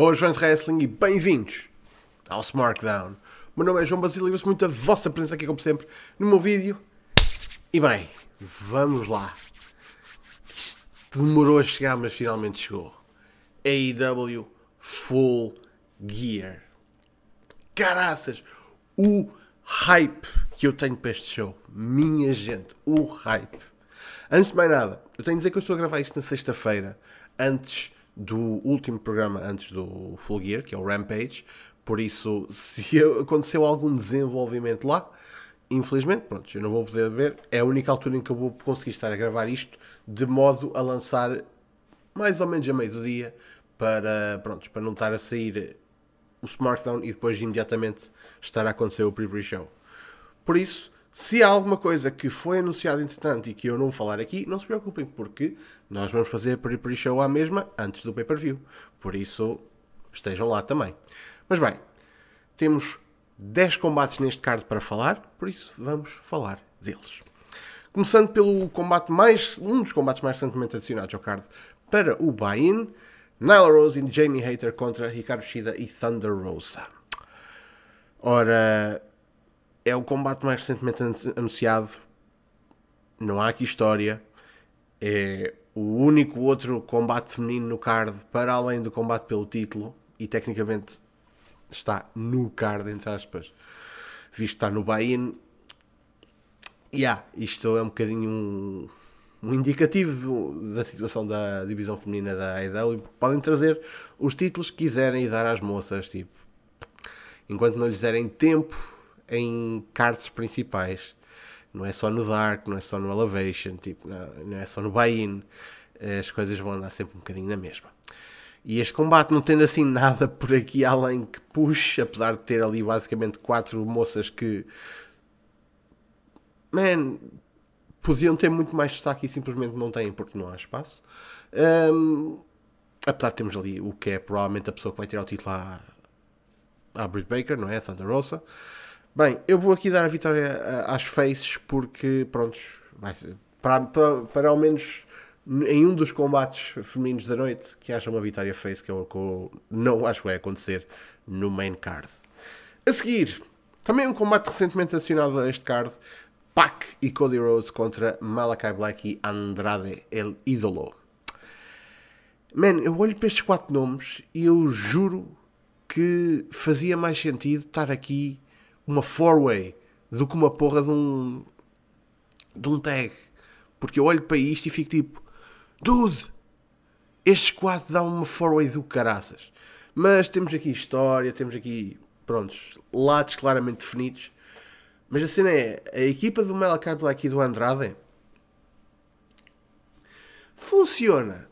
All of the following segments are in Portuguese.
Boas fãs de wrestling e bem-vindos ao Smartdown. Meu nome é João Basílio e gosto muito da vossa presença aqui, como sempre, no meu vídeo. E bem, vamos lá. Isto demorou a chegar, mas finalmente chegou. AEW Full Gear. Caraças! O hype que eu tenho para este show. Minha gente, o hype. Antes de mais nada, eu tenho de dizer que eu estou a gravar isto na sexta-feira, antes do último programa, antes do Full Gear, que é o Rampage. Por isso, se aconteceu algum desenvolvimento lá, infelizmente, pronto, eu não vou poder ver. É a única altura em que eu vou conseguir estar a gravar isto, de modo a lançar mais ou menos a meio do dia, para, pronto, para não estar a sair o Smartdown e depois imediatamente estar a acontecer o pre-pre-show. Por isso, se há alguma coisa que foi anunciada entretanto e que eu não falar aqui, não se preocupem, porque nós vamos fazer a pre-pre-show à mesma antes do pay-per-view. Por isso, estejam lá também. Mas bem, temos 10 combates neste card para falar, por isso vamos falar deles. Começando pelo combate mais, um dos combates mais recentemente adicionados ao card para o buy-in, Nyla Rose e Jamie Hater contra Hikaru Shida e Thunder Rosa. Ora, é o combate mais recentemente anunciado. Não há aqui história. É o único outro combate feminino no card para além do combate pelo título e tecnicamente está no card, entre aspas, visto que está no buy-in. Yeah, isto é um bocadinho um, um indicativo do, da situação da divisão feminina da AEW. Podem trazer os títulos que quiserem e dar às moças, tipo, enquanto não lhes derem tempo em cards principais. Não é só no Dark, não é só no Elevation, tipo, não, é só no buy-in. As coisas vão andar sempre um bocadinho na mesma. E este combate não tendo assim nada por aqui além que push, apesar de ter ali basicamente quatro moças que. Man, podiam ter muito mais destaque e simplesmente não têm porque não há espaço. Um, apesar de termos ali o que é provavelmente a pessoa que vai tirar o título à, à Britt Baker, não é? Thunder Rosa. Bem, eu vou aqui dar a vitória às faces porque, prontos, para, para, para ao menos em um dos combates femininos da noite que haja uma vitória face que eu, não acho que vai acontecer no main card. A seguir, também um combate recentemente acionado a este card, Pac e Cody Rhodes contra Malakai Black e Andrade El Ídolo. Man, eu olho para estes quatro nomes e eu juro que fazia mais sentido estar aqui uma four-way do que uma porra de um de um tag. Porque eu olho para isto e fico tipo, dude, este quatro dá uma four-way do caraças. Mas temos aqui história, temos aqui, prontos, lados claramente definidos. Mas a cena é, a equipa do Malakai Black e do Andrade funciona.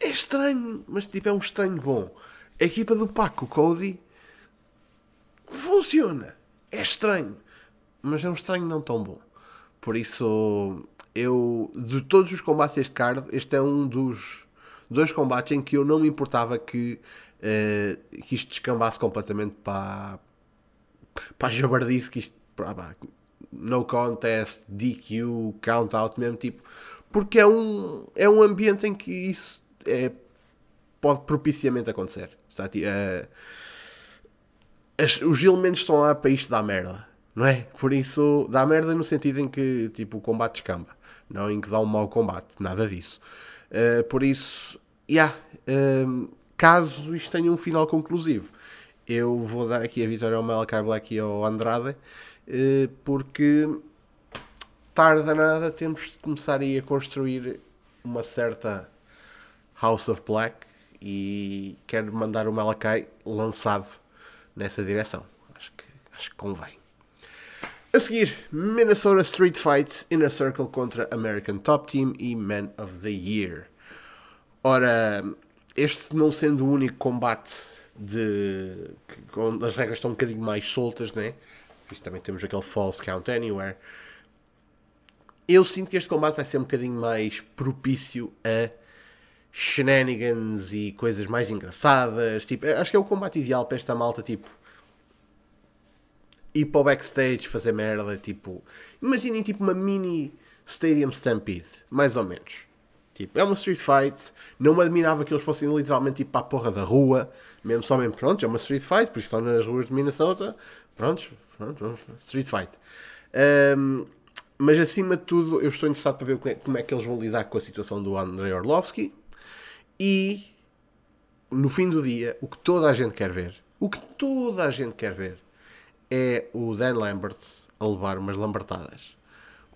É estranho, mas tipo é um estranho bom. A equipa do Paco Cody funciona. É estranho, mas é um estranho não tão bom. Por isso, eu, de todos os combates deste card, este é um dos dois combates em que eu não me importava que, uh, que isto descambasse completamente para, para a jabardice, que isto, para, no contest, DQ, count out mesmo, tipo, porque é um, é um ambiente em que isso é, pode propiciamente acontecer. Está, uh, as, os elementos estão lá para isto dar merda, não é? Por isso, dá merda no sentido em que tipo, o combate descamba, não em que dá um mau combate, nada disso. Uh, por isso, yeah, uh, caso isto tenha um final conclusivo, eu vou dar aqui a vitória ao Malakai Black e ao Andrade, uh, porque tarde nada temos de começar aí a construir uma certa House of Black e quero mandar o Malakai lançado nessa direção. Acho que, acho que convém. A seguir, Minnesota Street Fights Inner Circle contra American Top Team e Man of the Year. Ora, este não sendo o único combate de. onde as regras estão um bocadinho mais soltas, né? Isto também temos aquele False Count Anywhere. Eu sinto que este combate vai ser um bocadinho mais propício a shenanigans e coisas mais engraçadas. Tipo, acho que é o combate ideal para esta malta, tipo, ir para o backstage fazer merda. Tipo, imaginem tipo uma mini Stadium Stampede, mais ou menos. Tipo, é uma street fight. Não me admirava que eles fossem literalmente tipo para a porra da rua. Mesmo só mesmo, pronto, é uma street fight, por isso estão nas ruas de Minnesota. Prontos, pronto, street fight. Um, mas acima de tudo, eu estou interessado para ver como é que eles vão lidar com a situação do Andrei Orlovsky. E no fim do dia, o que toda a gente quer ver, o que toda a gente quer ver, é o Dan Lambert a levar umas lambertadas.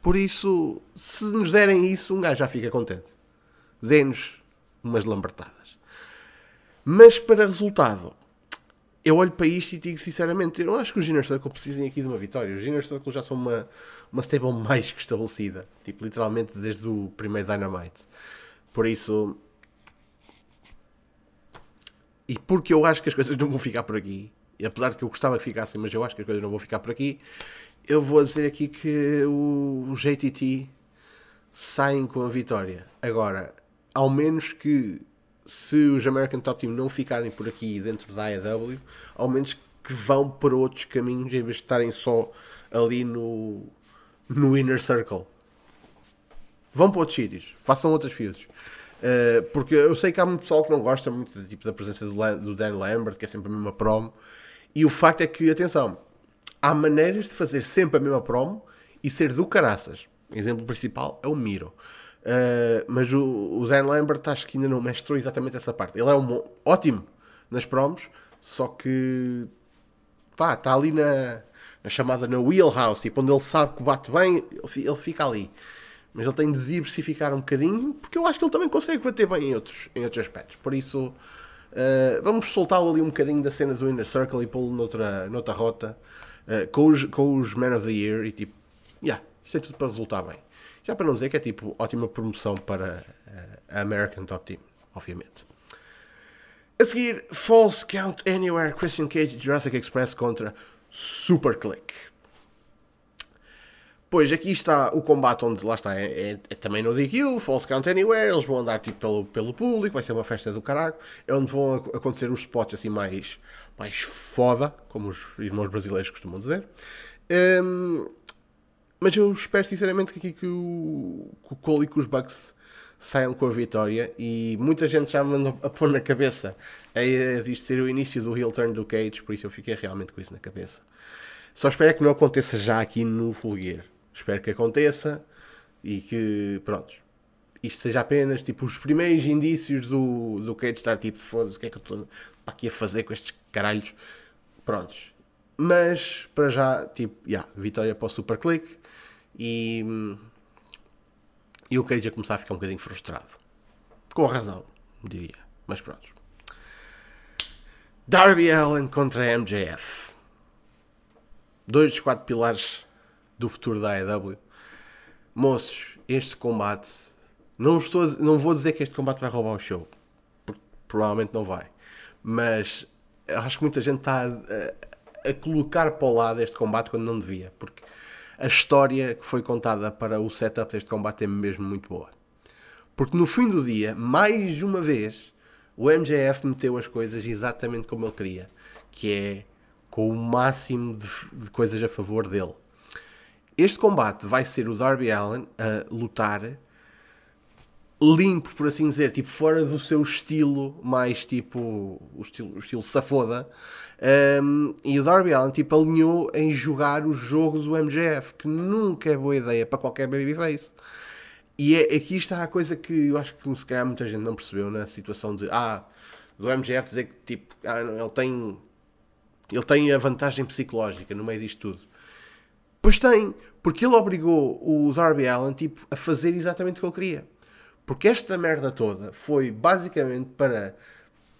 Por isso, se nos derem isso, um gajo já fica contente. Dê-nos umas lambertadas. Mas para resultado, eu olho para isto e digo sinceramente, eu não acho que os Inner Circle precisem aqui de uma vitória. Os Inner Circle já são uma, uma stable mais que estabelecida. Tipo, literalmente desde o primeiro Dynamite. Por isso, e porque eu acho que as coisas não vão ficar por aqui, e apesar de que eu gostava que ficassem, mas eu acho que as coisas não vão ficar por aqui, eu vou dizer aqui que o JTT saem com a vitória. Agora, ao menos que se os American Top Team não ficarem por aqui dentro da AEW, ao menos que vão para outros caminhos em vez de estarem só ali no, no Inner Circle. Vão para outros sítios, façam outras fields. Uh, porque eu sei que há muito pessoal que não gosta muito tipo, da presença do, do Dan Lambert, que é sempre a mesma promo. E o facto é que, atenção, há maneiras de fazer sempre a mesma promo e ser do caraças. Exemplo principal é o Miro. Uh, mas o, o Dan Lambert acho que ainda não mestrou exatamente essa parte. Ele é um, ótimo nas promos, só que pá, está ali na, na, chamada na wheelhouse, tipo, onde ele sabe que bate bem, ele fica ali mas ele tem de diversificar um bocadinho, porque eu acho que ele também consegue bater bem em outros, em outros aspectos. Por isso, uh, vamos soltá-lo ali um bocadinho da cena do Inner Circle e pô-lo noutra, noutra rota, uh, com, os, com os Men of the Year, e tipo, yeah, isto é tudo para resultar bem. Já para não dizer que é tipo ótima promoção para uh, a American Top Team, obviamente. A seguir, False Count Anywhere, Christian Cage Jurassic Express contra Super Click. Pois, aqui está o combate onde, lá está, é, é, é também no DQ, False Count Anywhere, eles vão andar tipo pelo, pelo público, vai ser uma festa do caralho, é onde vão acontecer os spots assim mais, mais foda, como os irmãos brasileiros costumam dizer. Um, mas eu espero sinceramente que aqui que o, que o Cole e que os Bucks saiam com a vitória e muita gente já me mandou a pôr na cabeça a ideia ser o início do heel turn do Cage, por isso eu fiquei realmente com isso na cabeça. Só espero que não aconteça já aqui no Fulgueiro Espero que aconteça e que, pronto, isto seja apenas tipo os primeiros indícios do, do Cage estar tipo, foda-se, o que é que eu estou aqui a fazer com estes caralhos? Prontos. Mas, para já, tipo, yeah, vitória para o Super Click e, e o Cage a começar a ficar um bocadinho frustrado. Com razão, diria. Mas pronto. Darby Allen contra MJF. Dois dos quatro pilares do futuro da AEW. Moços, este combate. Não, estou, não vou dizer que este combate vai roubar o show. Porque provavelmente não vai. Mas acho que muita gente está a, a, colocar para o lado este combate quando não devia. Porque a história que foi contada para o setup deste combate é mesmo muito boa. Porque no fim do dia, mais uma vez, o MJF meteu as coisas exatamente como ele queria. Que é com o máximo de, de coisas a favor dele. Este combate vai ser o Darby Allen a lutar limpo, por assim dizer, tipo fora do seu estilo mais tipo o estilo, o estilo safoda. Um, e o Darby Allen tipo alinhou em jogar o jogo do MJF, que nunca é boa ideia para qualquer babyface. E é, aqui está a coisa que eu acho que se calhar muita gente não percebeu na situação de ah, do MJF dizer que tipo, ah, ele tem ele tem a vantagem psicológica no meio disto tudo. Pois tem, porque ele obrigou o Darby Allen tipo, a fazer exatamente o que ele queria. Porque esta merda toda foi basicamente para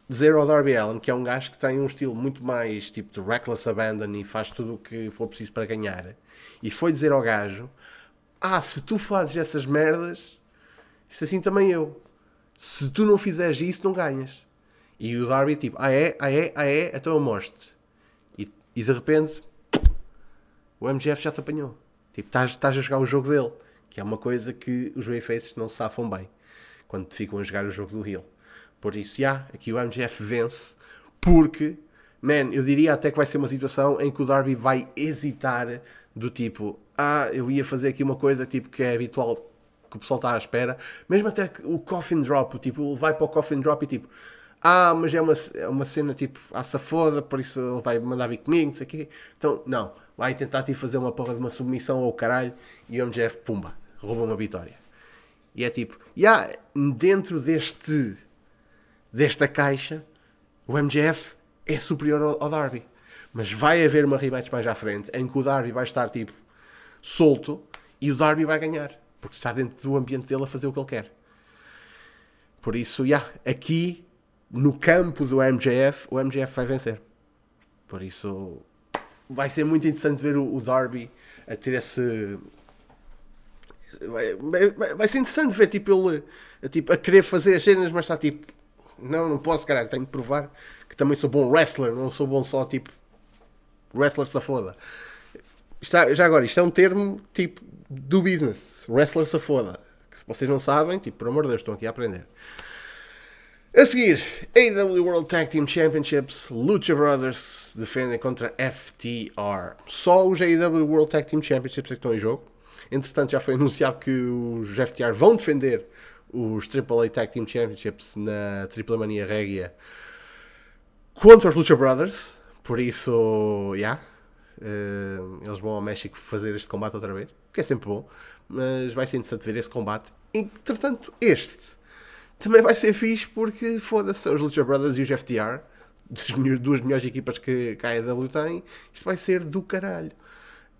dizer ao Darby Allen, que é um gajo que tem um estilo muito mais tipo de reckless abandon e faz tudo o que for preciso para ganhar. E foi dizer ao gajo: Ah, se tu fazes essas merdas, isso assim também eu. Se tu não fizeres isso, não ganhas. E o Darby tipo: Ah é, ah é, ah é, então eu mostro-te. E, e de repente, o MGF já te apanhou. Tipo, estás, estás a jogar o jogo dele, que é uma coisa que os Bayfaces não se safam bem quando ficam a jogar o jogo do Hill. Por isso, já, yeah, aqui o MGF vence, porque, man, eu diria até que vai ser uma situação em que o Darby vai hesitar do tipo, ah, eu ia fazer aqui uma coisa tipo que é habitual que o pessoal está à espera. Mesmo até que o coffin drop, tipo, ele vai para o coffin drop e tipo, ah, mas é uma, é uma cena tipo, à safoda, por isso ele vai mandar vir comigo, não sei o quê. Então, não, vai tentar tipo, fazer uma porra de uma submissão ao caralho e o MJF, pumba, rouba uma vitória. E é tipo, e yeah, dentro deste, desta caixa, o MJF é superior ao, ao Darby. Mas vai haver uma rematch mais à frente em que o Darby vai estar tipo solto e o Darby vai ganhar. Porque está dentro do ambiente dele a fazer o que ele quer. Por isso, já, yeah, aqui no campo do MJF, o MJF vai vencer. Por isso, vai ser muito interessante ver o, o Darby a ter esse. Vai, vai, vai, ser interessante ver tipo, ele a, tipo, a querer fazer as cenas, mas está tipo. Não, não posso, caralho, tenho que provar que também sou bom wrestler, não sou bom só tipo wrestler safoda. Está, já agora, isto é um termo tipo do business, wrestler safoda. Que se vocês não sabem, tipo, por amor de Deus, estão aqui a aprender. A seguir, AEW World Tag Team Championships, Lucha Brothers defendem contra FTR. Só os AEW World Tag Team Championships é que estão em jogo. Entretanto, já foi anunciado que os FTR vão defender os AAA Tag Team Championships na Triple Mania Regia contra os Lucha Brothers. Por isso, já. Yeah, eles vão ao México fazer este combate outra vez, que é sempre bom. Mas vai ser interessante ver esse combate. Entretanto, este também vai ser fixe porque, foda-se, os Lucha Brothers e os FTR, duas melhores equipas que, que a AEW tem, isto vai ser do caralho.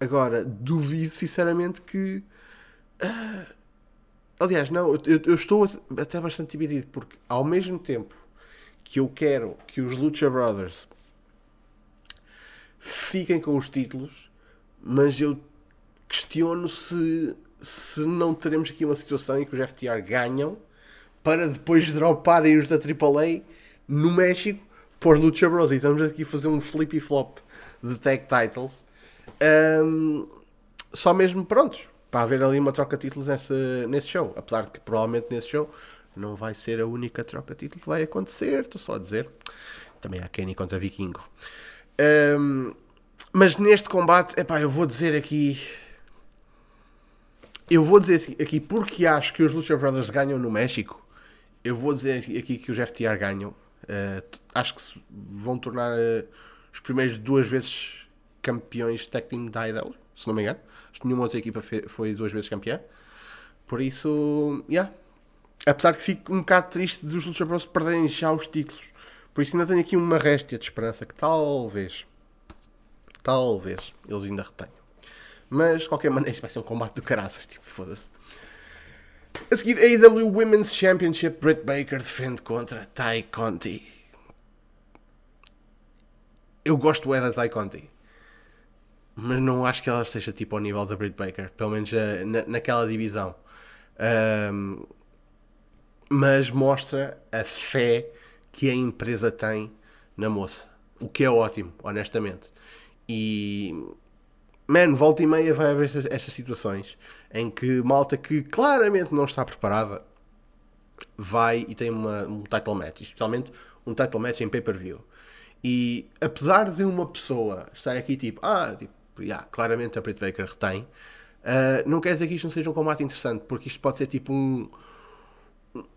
Agora, duvido sinceramente que. Uh, aliás, não, eu, eu, estou até bastante dividido porque, ao mesmo tempo que eu quero que os Lucha Brothers fiquem com os títulos, mas eu questiono se, se não teremos aqui uma situação em que os FTR ganham para depois droparem os da AAA no México por Lucha Bros. E estamos aqui a fazer um flippy flop de tag titles. Um, só mesmo prontos para haver ali uma troca de títulos nesse, nesse show. Apesar de que provavelmente nesse show não vai ser a única troca de títulos que vai acontecer, estou só a dizer. Também há Kenny contra Vikingo. Um, mas neste combate, epá, eu vou dizer aqui. Eu vou dizer aqui porque acho que os Lucha Brothers ganham no México eu vou dizer aqui que os FTR ganham. Uh, acho que se vão tornar uh, os primeiros duas vezes campeões tag team da IDL, se não me engano. Acho que nenhuma outra equipa foi duas vezes campeã. Por isso, yeah. apesar que fico um bocado triste dos Lucha Bros perderem já os títulos. Por isso ainda tenho aqui uma réstia de esperança que talvez, talvez, eles ainda retenham. Mas, de qualquer maneira, isto vai ser um combate do caraças, tipo, foda-se. A seguir, AEW Women's Championship, Britt Baker defende contra Ty Conti. Eu gosto é da Ty Conti, mas não acho que ela esteja tipo ao nível da Britt Baker, pelo menos uh, na, naquela divisão. Um, mas mostra a fé que a empresa tem na moça, o que é ótimo, honestamente. E Mano, volta e meia vai haver estas, estas, situações em que malta que claramente não está preparada vai e tem uma, um title match, especialmente um title match em pay-per-view. E apesar de uma pessoa estar aqui tipo, ah, tipo, yeah, claramente a Britt Baker retém, uh, não quer dizer que isto não seja um combate interessante, porque isto pode ser tipo um,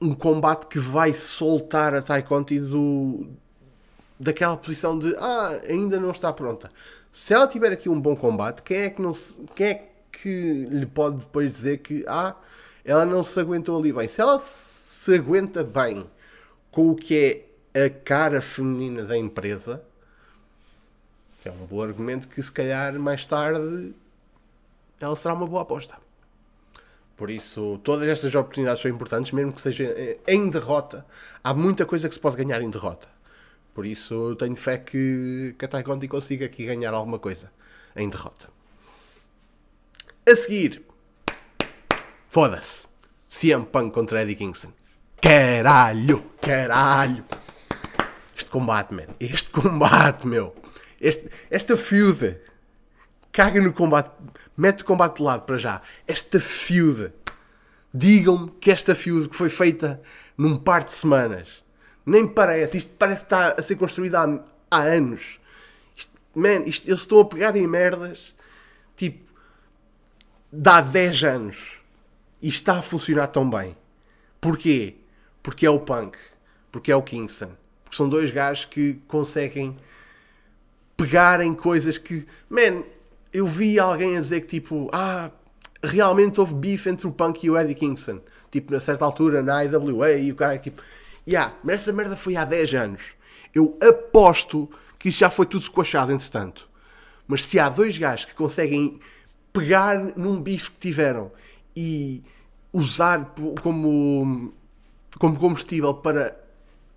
um combate que vai soltar a Conti do, daquela posição de ah, ainda não está pronta. Se ela tiver aqui um bom combate, quem é que não se, quem é que lhe pode depois dizer que ah, ela não se aguentou ali bem? Se ela se aguenta bem com o que é a cara feminina da empresa, é um bom argumento que se calhar mais tarde ela será uma boa aposta. Por isso, todas estas oportunidades são importantes, mesmo que seja em derrota. Há muita coisa que se pode ganhar em derrota. Por isso eu tenho fé que, que a Conti consiga aqui ganhar alguma coisa em derrota. A seguir, foda-se. CM Punk contra Eddie Kingston. Caralho, caralho. Este combate, man. Este combate, meu. Este, esta feud. Caga no combate. Mete o combate de lado para já. Esta feud. Digam-me que esta feud que foi feita num par de semanas nem parece. Isto parece que está a ser construído há, há anos. Isto, man, isto, eles estão a pegar em merdas tipo de há 10 anos. e está a funcionar tão bem. Porquê? Porque é o Punk, porque é o Kingston. Porque são dois gajos que conseguem pegar em coisas que. Man, eu vi alguém a dizer que tipo, ah, realmente houve beef entre o Punk e o Eddie Kingston. Tipo, na certa altura, na IWA, e o cara, tipo, yeah, mas essa merda foi há 10 anos. Eu aposto que isso já foi tudo squashado, entretanto. Mas se há dois gajos que conseguem pegar num bife que tiveram e usar como, como combustível para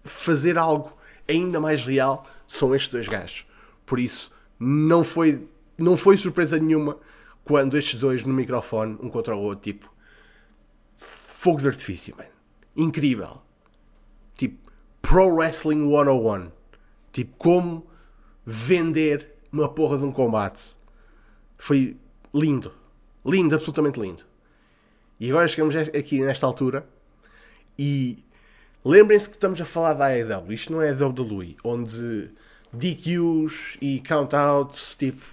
fazer algo ainda mais real, são estes dois gajos. Por isso, não foi, não foi surpresa nenhuma quando estes dois no microfone, um contra o outro, tipo, fogo de artifício, man. Incrível. Pro Wrestling 101. Tipo, como vender uma porra de um combate. Foi lindo. Lindo, absolutamente lindo. E agora chegamos aqui nesta altura e lembrem-se que estamos a falar da AEW. Isto não é a WWE, onde DQs e countouts, tipo,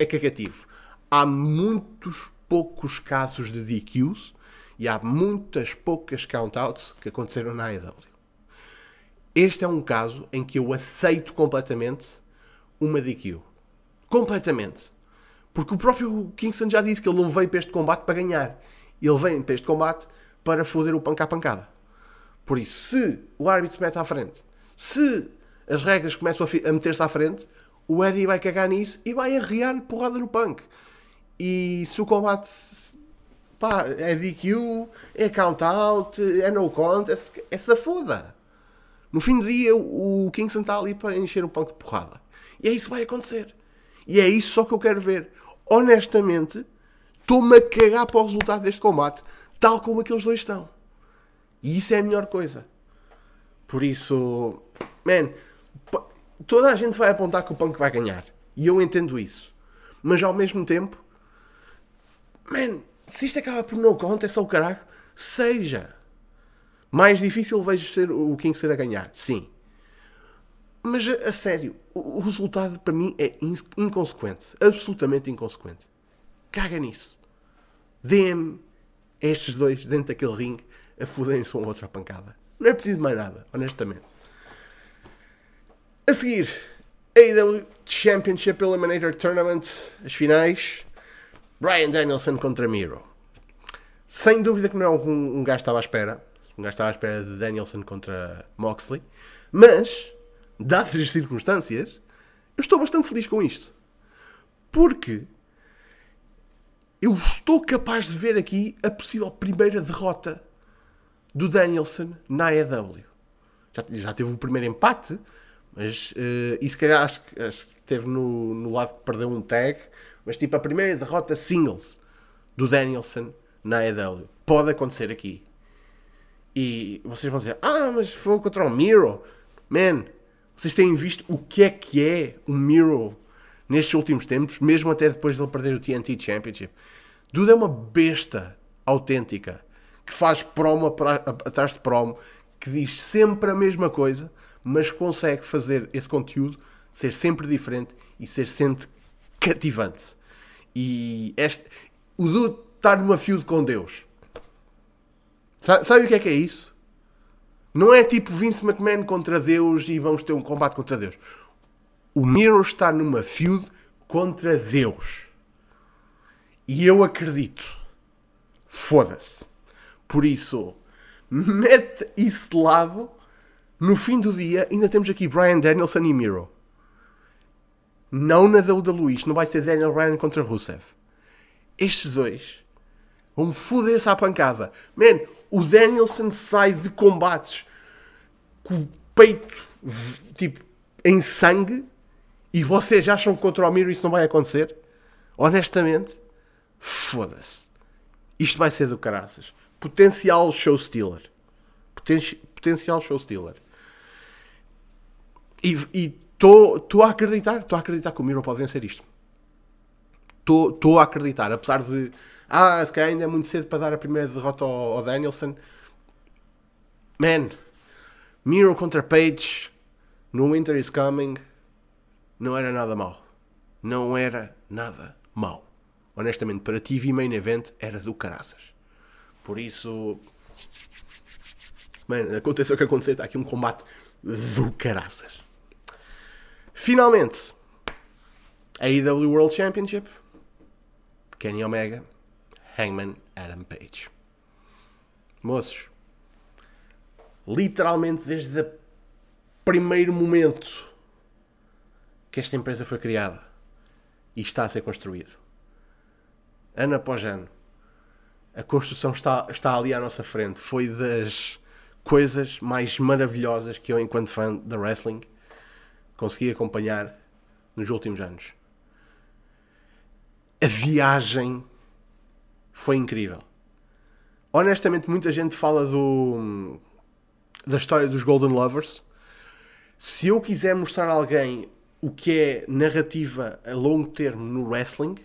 é cagativo. Há muitos poucos casos de DQs e há muitas poucas countouts que aconteceram na AEW. Este é um caso em que eu aceito completamente uma DQ. Completamente. Porque o próprio Kingston já disse que ele não veio para este combate para ganhar. Ele vem para este combate para foder o à pancada. Por isso, se o árbitro se mete à frente, se as regras começam a, a meter-se à frente, o Eddie vai cagar nisso e vai arrear porrada no punk. E se o combate pá, é DQ, é count out, é no contest, é safoda. No fim do dia, o Kingston está ali para encher o punk de porrada. E é isso que vai acontecer. E é isso só que eu quero ver. Honestamente, estou-me a cagar para o resultado deste combate, tal como aqueles dois estão. E isso é a melhor coisa. Por isso, man, toda a gente vai apontar que o Punk vai ganhar. E eu entendo isso. Mas ao mesmo tempo, man, se isto acaba por no conta, é só o caralho, seja. Mais difícil vejo ser o ser a ganhar, sim. Mas a, a sério, o, resultado para mim é inconsequente. Absolutamente inconsequente. Caga nisso. Dê-me estes dois dentro daquele ringue a foderem-se um outro à pancada. Não é preciso mais nada, honestamente. A seguir, AEW Championship Eliminator Tournament, as finais. Brian Danielson contra Miro. Sem dúvida que não é um, um gajo estava à espera. Um gajo estava à espera de Danielson contra Moxley. Mas, dadas as circunstâncias, eu estou bastante feliz com isto. Porque eu estou capaz de ver aqui a possível primeira derrota do Danielson na AEW. Já, já teve o primeiro empate, mas uh, e se calhar acho, que teve no, no lado que perdeu um tag, mas tipo a primeira derrota singles do Danielson na AEW. Pode acontecer aqui. E vocês vão dizer, ah, mas foi contra o Miro. Man, vocês têm visto o que é que é o Miro nestes últimos tempos, mesmo até depois de ele perder o TNT Championship. Dude é uma besta autêntica que faz promo atrás de promo, que diz sempre a mesma coisa, mas consegue fazer esse conteúdo ser sempre diferente e ser sempre cativante. E este, o Dude está numa feud com Deus. Sabe, o que é que é isso? Não é tipo Vince McMahon contra Deus e vamos ter um combate contra Deus. O Miro está numa feud contra Deus. E eu acredito. Foda-se. Por isso, mete isso de lado. No fim do dia, ainda temos aqui Brian Danielson e Miro. Não na WWE. Isto não vai ser Daniel Bryan contra Rusev. Estes dois vão foder-se à pancada. Man, o Danielson sai de combates com o peito tipo em sangue e vocês acham que contra o Miro isso não vai acontecer? Honestamente, foda-se. Isto vai ser do caraças. Potencial show stealer. Poten potencial show stealer. E estou a acreditar, estou a acreditar que o Miro pode vencer isto. Estou a acreditar, apesar de ah, se calhar ainda é muito cedo para dar a primeira derrota ao, ao Danielson. Man, Miro contra Page no Winter is Coming não era nada mal. Não era nada mal. Honestamente, para TV Main Event era do caraças. Por isso. Mano, aconteça o que acontecer, está aqui um combate do caraças. Finalmente, a AEW World Championship. Kenny Omega, Hangman Adam Page. Moços, literalmente desde o primeiro momento que esta empresa foi criada e está a ser construído, ano após ano, a construção está, está ali à nossa frente. Foi das coisas mais maravilhosas que eu, enquanto fã da wrestling, consegui acompanhar nos últimos anos. A viagem foi incrível. Honestamente, muita gente fala do da história dos Golden Lovers. Se eu quiser mostrar a alguém o que é narrativa a longo termo no wrestling,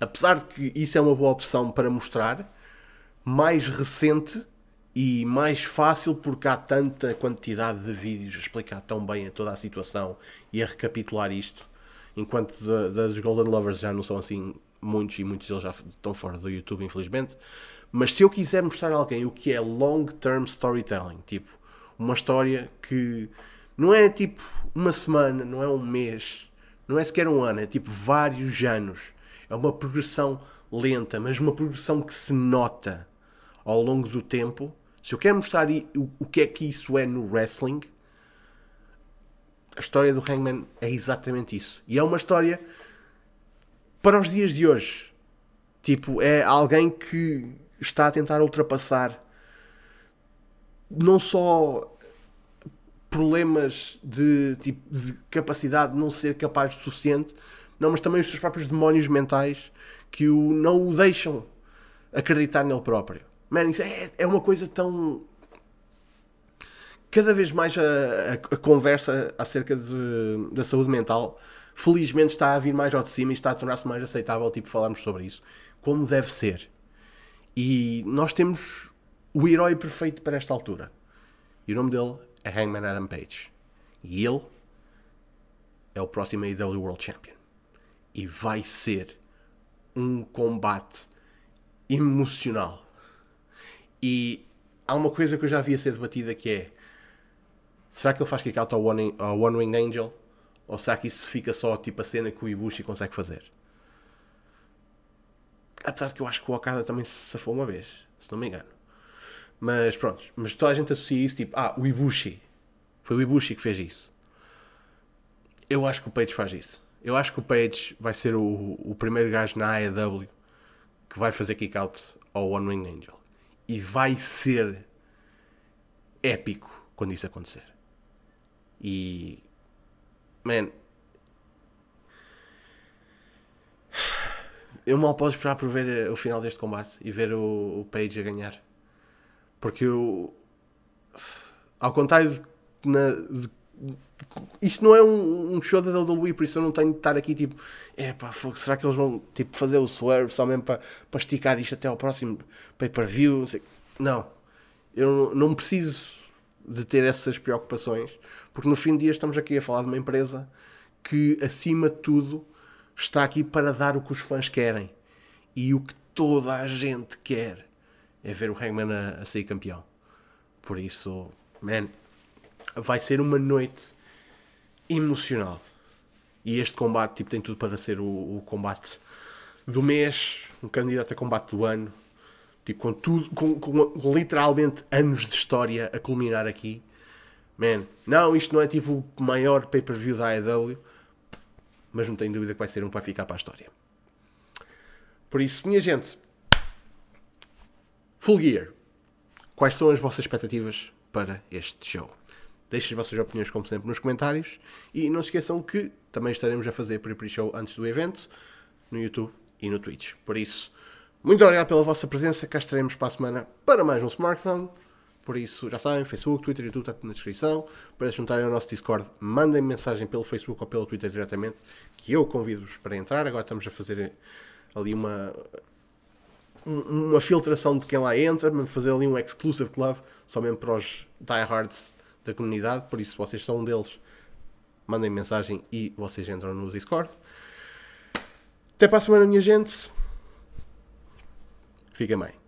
apesar de que isso é uma boa opção para mostrar, mais recente e mais fácil porque há tanta quantidade de vídeos a explicar tão bem a toda a situação e a recapitular isto, enquanto das Golden Lovers já não são assim muitos e muitos deles já estão fora do YouTube, infelizmente. Mas se eu quiser mostrar a alguém o que é long-term storytelling, tipo, uma história que não é tipo uma semana, não é um mês, não é sequer um ano, é tipo vários anos. É uma progressão lenta, mas uma progressão que se nota ao longo do tempo. Se eu quero mostrar o que é que isso é no wrestling, a história do Hangman é exatamente isso. E é uma história para os dias de hoje. Tipo, é alguém que está a tentar ultrapassar não só problemas de, tipo, de capacidade de não ser capaz o suficiente, não, mas também os seus próprios demónios mentais que o, não o deixam acreditar nele próprio. Man, isso é, é uma coisa tão. Cada vez mais a, a, a conversa acerca de, da saúde mental, felizmente, está a vir mais ao de cima e está a tornar-se mais aceitável, tipo, falarmos sobre isso, como deve ser. E nós temos o herói perfeito para esta altura. E o nome dele é Hangman Adam Page. E ele é o próximo AEW World Champion. E vai ser um combate emocional. E há uma coisa que eu já vi a ser debatida que é será que ele faz kick out ao One, ao One Wing Angel? Ou será que isso fica só tipo a cena que o Ibushi consegue fazer? Apesar de que eu acho que o Okada também se safou uma vez, se não me engano. Mas pronto, mas toda a gente associa isso tipo, ah, o Ibushi. Foi o Ibushi que fez isso. Eu acho que o Page faz isso. Eu acho que o Page vai ser o, o primeiro gajo na AEW que vai fazer kick out ao One Wing Angel. E vai ser épico quando isso acontecer. E. Man. Eu mal posso esperar por ver o final deste combate e ver o, o Page a ganhar. Porque eu. Ao contrário de. Na, de isto não é um, um, show da WWE, por isso eu não tenho de estar aqui tipo, é pá, será que eles vão tipo, fazer o swerve só mesmo para, para esticar isto até ao próximo pay-per-view? Não, não, eu não preciso de ter essas preocupações, porque no fim de dia estamos aqui a falar de uma empresa que, acima de tudo, está aqui para dar o que os fãs querem e o que toda a gente quer é ver o Hangman a, a sair campeão. Por isso, man, vai ser uma noite emocional. E este combate tipo, tem tudo para ser o, o combate do mês, um candidato a combate do ano, tipo, com tudo, com, com, literalmente anos de história a culminar aqui. Man, não, isto não é tipo o maior pay-per-view da AEW, mas não tenho dúvida que vai ser um para ficar para a história. Por isso, minha gente, Full Gear. Quais são as vossas expectativas para este show? Deixem as vossas opiniões, como sempre, nos comentários. E não se esqueçam que também estaremos a fazer pre-show antes do evento, no YouTube e no Twitch. Por isso, muito obrigado pela vossa presença. Cá estaremos para a semana para mais um Smartphone. Por isso, já sabem, Facebook, Twitter e YouTube está na descrição. Para se juntarem ao nosso Discord, mandem mensagem pelo Facebook ou pelo Twitter diretamente, que eu convido-vos para entrar. Agora estamos a fazer ali uma uma filtração de quem lá entra, fazer ali um exclusive club, só mesmo para os diehards da comunidade. Por isso, se vocês são um deles, mandem mensagem e vocês entram no Discord. Até para a semana, minha gente. Fiquem bem.